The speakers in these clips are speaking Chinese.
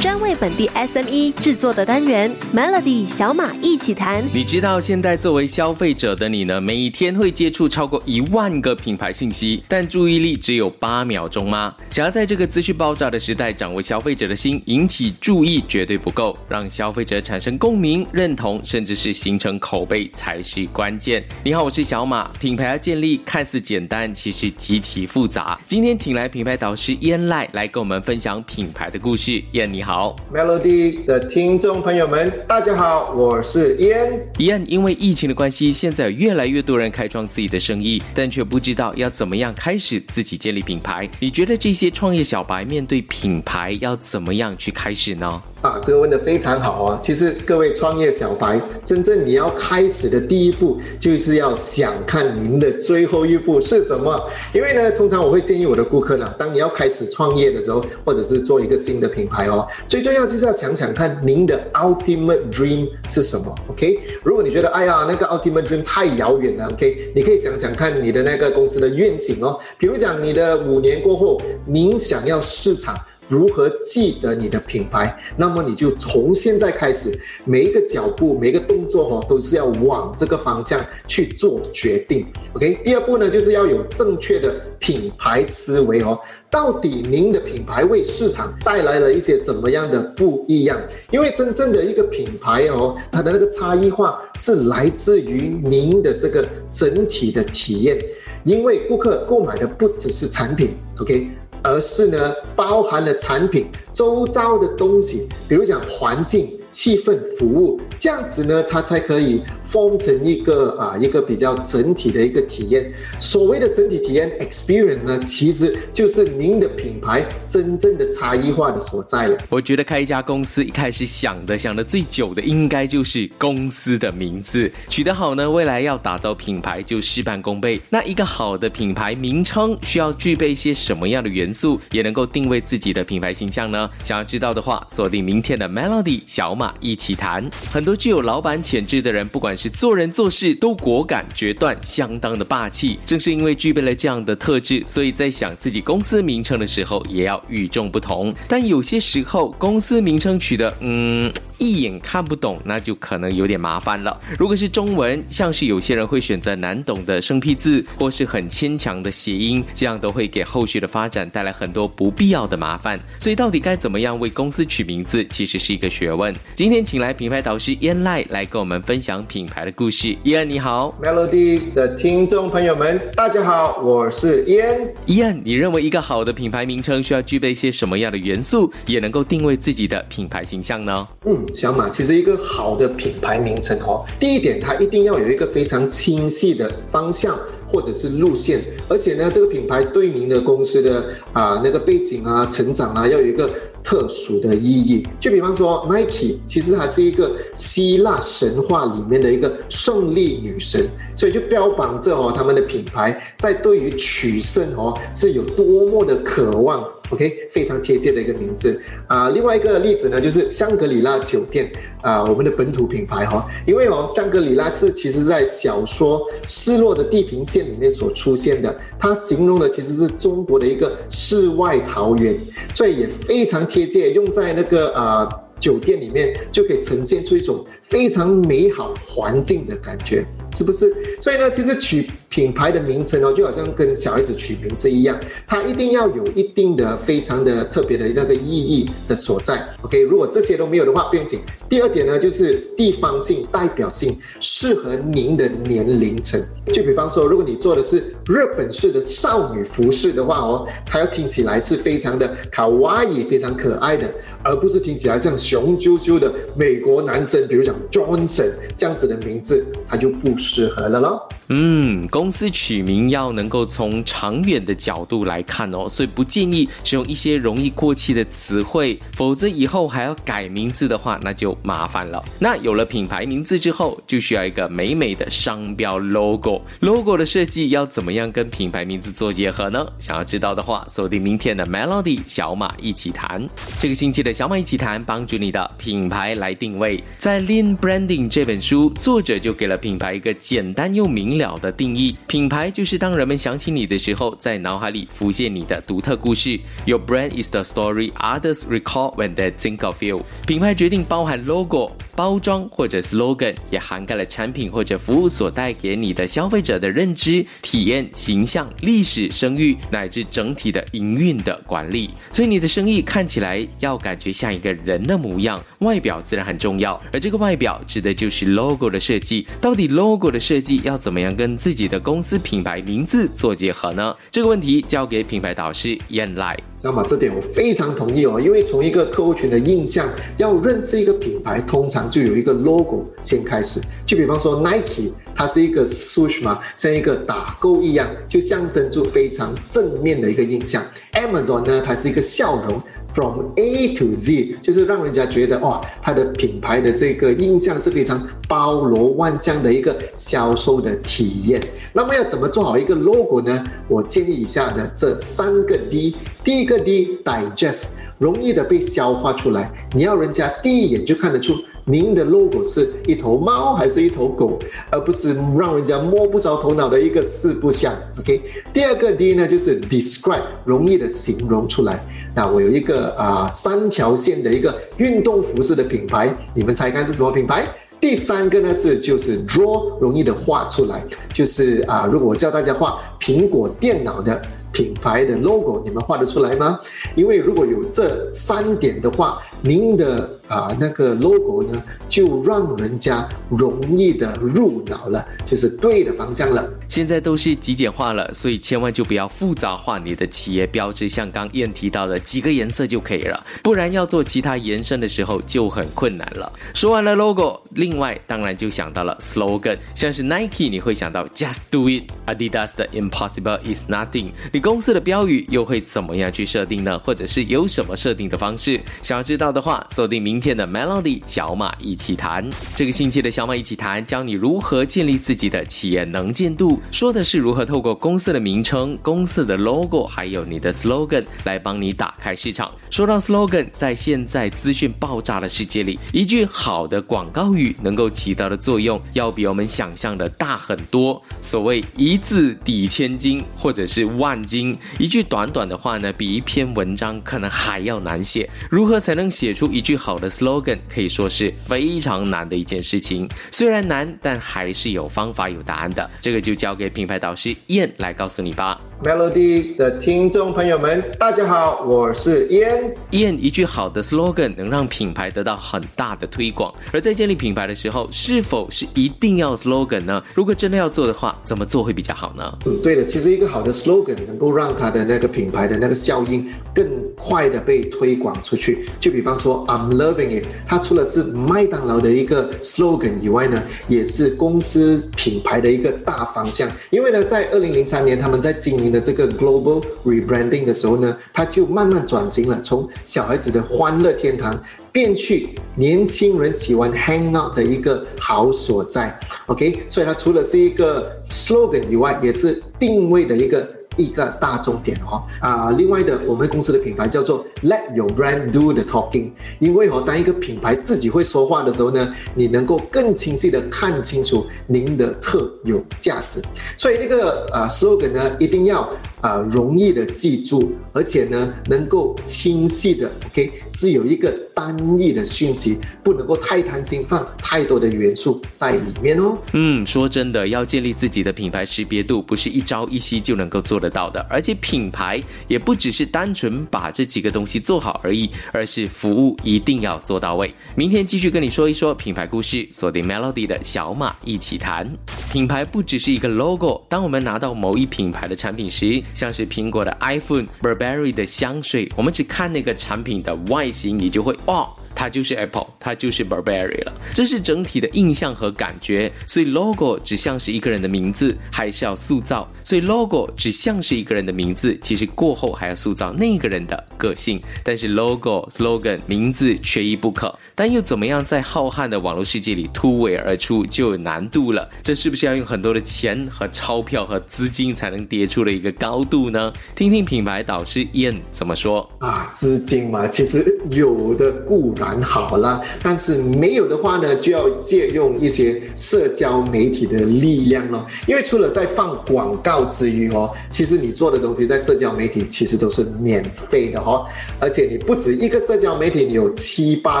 专为本地 SME 制作的单元 Melody 小马一起谈。你知道现在作为消费者的你呢，每一天会接触超过一万个品牌信息，但注意力只有八秒钟吗？想要在这个资讯爆炸的时代掌握消费者的心，引起注意绝对不够，让消费者产生共鸣、认同，甚至是形成口碑才是关键。你好，我是小马。品牌要建立看似简单，其实极其复杂。今天请来品牌导师燕赖来跟我们分享品牌的故事。燕你好，Melody 的听众朋友们，大家好，我是 Ian。Ian 因为疫情的关系，现在有越来越多人开创自己的生意，但却不知道要怎么样开始自己建立品牌。你觉得这些创业小白面对品牌要怎么样去开始呢？啊，这个问的非常好啊！其实各位创业小白，真正你要开始的第一步，就是要想看您的最后一步是什么。因为呢，通常我会建议我的顾客呢，当你要开始创业的时候，或者是做一个新的品牌哦，最重要就是要想想看您的 ultimate dream 是什么。OK，如果你觉得哎呀那个 ultimate dream 太遥远了，OK，你可以想想看你的那个公司的愿景哦，比如讲你的五年过后，您想要市场。如何记得你的品牌？那么你就从现在开始，每一个脚步、每一个动作哦，都是要往这个方向去做决定。OK，第二步呢，就是要有正确的品牌思维哦。到底您的品牌为市场带来了一些怎么样的不一样？因为真正的一个品牌哦，它的那个差异化是来自于您的这个整体的体验。因为顾客购买的不只是产品，OK。而是呢，包含了产品周遭的东西，比如讲环境。气氛服务这样子呢，它才可以封成一个啊一个比较整体的一个体验。所谓的整体体验 experience 呢，其实就是您的品牌真正的差异化的所在了。我觉得开一家公司一开始想的想的最久的，应该就是公司的名字取得好呢，未来要打造品牌就事半功倍。那一个好的品牌名称需要具备一些什么样的元素，也能够定位自己的品牌形象呢？想要知道的话，锁定明天的 Melody 小。马一起谈，很多具有老板潜质的人，不管是做人做事都果敢决断，相当的霸气。正是因为具备了这样的特质，所以在想自己公司名称的时候，也要与众不同。但有些时候，公司名称取得，嗯。一眼看不懂，那就可能有点麻烦了。如果是中文，像是有些人会选择难懂的生僻字，或是很牵强的谐音，这样都会给后续的发展带来很多不必要的麻烦。所以，到底该怎么样为公司取名字，其实是一个学问。今天请来品牌导师燕赖来跟我们分享品牌的故事。燕你好，Melody 的听众朋友们，大家好，我是燕。燕，你认为一个好的品牌名称需要具备一些什么样的元素，也能够定位自己的品牌形象呢？嗯。小马其实一个好的品牌名称哦，第一点它一定要有一个非常清晰的方向或者是路线，而且呢，这个品牌对您的公司的啊那个背景啊、成长啊，要有一个特殊的意义。就比方说，Nike 其实还是一个希腊神话里面的一个胜利女神，所以就标榜着哦，他们的品牌在对于取胜哦是有多么的渴望。OK，非常贴切的一个名字啊。另外一个例子呢，就是香格里拉酒店啊，我们的本土品牌哈。因为哦，香格里拉是其实在小说《失落的地平线》里面所出现的，它形容的其实是中国的一个世外桃源，所以也非常贴切，用在那个啊酒店里面就可以呈现出一种非常美好环境的感觉，是不是？所以呢，其实取。品牌的名称哦，就好像跟小孩子取名字一样，它一定要有一定的、非常的特别的那个意义的所在。OK，如果这些都没有的话，不用紧。第二点呢，就是地方性、代表性，适合您的年龄层。就比方说，如果你做的是日本式的少女服饰的话哦，它要听起来是非常的卡哇伊、非常可爱的，而不是听起来像雄赳赳的美国男生，比如讲 Johnson 这样子的名字，它就不适合了咯。嗯。公司取名要能够从长远的角度来看哦，所以不建议使用一些容易过气的词汇，否则以后还要改名字的话，那就麻烦了。那有了品牌名字之后，就需要一个美美的商标 logo。logo 的设计要怎么样跟品牌名字做结合呢？想要知道的话，锁定明天的 Melody 小马一起谈。这个星期的小马一起谈，帮助你的品牌来定位。在《Lean Branding》这本书，作者就给了品牌一个简单又明了的定义。品牌就是当人们想起你的时候，在脑海里浮现你的独特故事。Your brand is the story others recall when they think of you。品牌决定包含 logo、包装或者 slogan，也涵盖了产品或者服务所带给你的消费者的认知、体验、形象、历史、声誉，乃至整体的营运的管理。所以你的生意看起来要感觉像一个人的模样，外表自然很重要。而这个外表指的就是 logo 的设计。到底 logo 的设计要怎么样跟自己的公司品牌名字做结合呢？这个问题交给品牌导师燕来。那么这点我非常同意哦，因为从一个客户群的印象，要认识一个品牌，通常就有一个 logo 先开始。就比方说 Nike，它是一个 swoosh 嘛，像一个打勾一样，就象征住非常正面的一个印象。Amazon 呢，它是一个笑容，from A to Z，就是让人家觉得哇，它的品牌的这个印象是非常包罗万象的一个销售的体验。那么要怎么做好一个 logo 呢？我建议以下的这三个 D。第一个 D，digest，容易的被消化出来。你要人家第一眼就看得出您的 logo 是一头猫还是一头狗，而不是让人家摸不着头脑的一个四不像。OK，第二个 D 呢就是 describe，容易的形容出来。那我有一个啊三条线的一个运动服饰的品牌，你们猜看是什么品牌？第三个呢是就是 draw，容易的画出来，就是啊如果我教大家画苹果电脑的。品牌的 logo 你们画得出来吗？因为如果有这三点的话，您的啊那个 logo 呢，就让人家容易的入脑了，就是对的方向了。现在都是极简化了，所以千万就不要复杂化你的企业标志，像刚燕提到的几个颜色就可以了，不然要做其他延伸的时候就很困难了。说完了 logo，另外当然就想到了 slogan，像是 Nike 你会想到 Just Do It，Adidas 的 Impossible is Nothing。你公司的标语又会怎么样去设定呢？或者是有什么设定的方式？想要知道的话，锁定明天的 Melody 小马一起谈。这个星期的小马一起谈，教你如何建立自己的企业能见度，说的是如何透过公司的名称、公司的 logo，还有你的 slogan 来帮你打开市场。说到 slogan，在现在资讯爆炸的世界里，一句好的广告语能够起到的作用，要比我们想象的大很多。所谓一字抵千金，或者是万。金一句短短的话呢，比一篇文章可能还要难写。如何才能写出一句好的 slogan，可以说是非常难的一件事情。虽然难，但还是有方法、有答案的。这个就交给品牌导师燕来告诉你吧。Melody 的听众朋友们，大家好，我是燕。燕一句好的 slogan 能让品牌得到很大的推广。而在建立品牌的时候，是否是一定要 slogan 呢？如果真的要做的话，怎么做会比较好呢？嗯，对的，其实一个好的 slogan 能够让它的那个品牌的那个效应更快的被推广出去。就比方说，I'm loving it，它除了是麦当劳的一个 slogan 以外呢，也是公司品牌的一个大方向。因为呢，在二零零三年，他们在经营。的这个 global rebranding 的时候呢，它就慢慢转型了，从小孩子的欢乐天堂变去年轻人喜欢 hang out 的一个好所在。OK，所以它除了是一个 slogan 以外，也是定位的一个。一个大重点哦啊，另外的我们公司的品牌叫做 Let Your Brand Do the Talking，因为哦，当一个品牌自己会说话的时候呢，你能够更清晰的看清楚您的特有价值，所以那个啊 slogan 呢一定要。啊，容易的记住，而且呢，能够清晰的，OK，只有一个单一的讯息，不能够太贪心，放太多的元素在里面哦。嗯，说真的，要建立自己的品牌识别度，不是一朝一夕就能够做得到的，而且品牌也不只是单纯把这几个东西做好而已，而是服务一定要做到位。明天继续跟你说一说品牌故事，锁定 Melody 的小马一起谈。品牌不只是一个 logo，当我们拿到某一品牌的产品时，像是苹果的 iPhone、Burberry 的香水，我们只看那个产品的外形，你就会哇。它就是 Apple，它就是 Burberry 了，这是整体的印象和感觉。所以 logo 只像是一个人的名字，还是要塑造。所以 logo 只像是一个人的名字，其实过后还要塑造那个人的个性。但是 logo、slogan 名字缺一不可，但又怎么样在浩瀚的网络世界里突围而出，就有难度了。这是不是要用很多的钱和钞票和资金才能叠出了一个高度呢？听听品牌导师 Ian 怎么说啊？资金嘛，其实有的固然。蛮好啦。但是没有的话呢，就要借用一些社交媒体的力量咯。因为除了在放广告之余哦，其实你做的东西在社交媒体其实都是免费的哦。而且你不止一个社交媒体，你有七八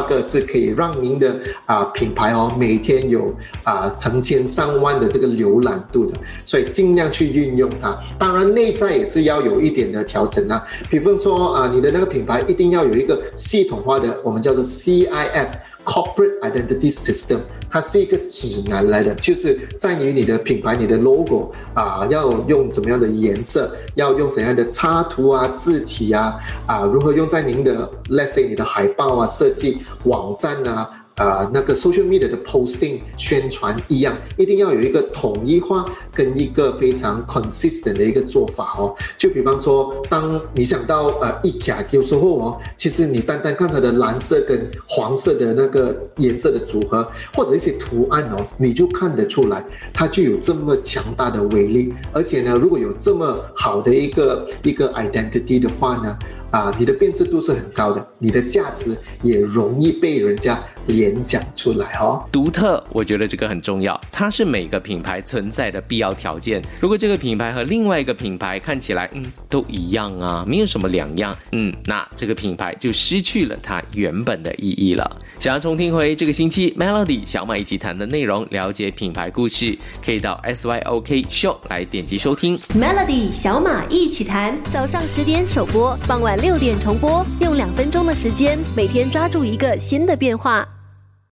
个是可以让您的啊品牌哦每天有啊成千上万的这个浏览度的，所以尽量去运用它。当然内在也是要有一点的调整啊，比方说啊你的那个品牌一定要有一个系统化的，我们叫做 CIS。Corporate Identity System，它是一个指南来的，就是在于你的品牌、你的 logo 啊，要用怎么样的颜色，要用怎样的插图啊、字体啊，啊，如何用在您的 Let's say 你的海报啊、设计网站啊。啊，那个 social media 的 posting 宣传一样，一定要有一个统一化跟一个非常 consistent 的一个做法哦。就比方说，当你想到呃一卡，有时候哦，其实你单单看它的蓝色跟黄色的那个颜色的组合，或者一些图案哦，你就看得出来，它就有这么强大的威力。而且呢，如果有这么好的一个一个 identity 的话呢？啊，你的辨识度是很高的，你的价值也容易被人家联想出来哦。独特，我觉得这个很重要，它是每个品牌存在的必要条件。如果这个品牌和另外一个品牌看起来，嗯，都一样啊，没有什么两样，嗯，那这个品牌就失去了它原本的意义了。想要重听回这个星期 Melody 小马一起谈的内容，了解品牌故事，可以到 SYOK Show 来点击收听 Melody 小马一起谈，早上十点首播，傍晚。六点重播，用两分钟的时间，每天抓住一个新的变化。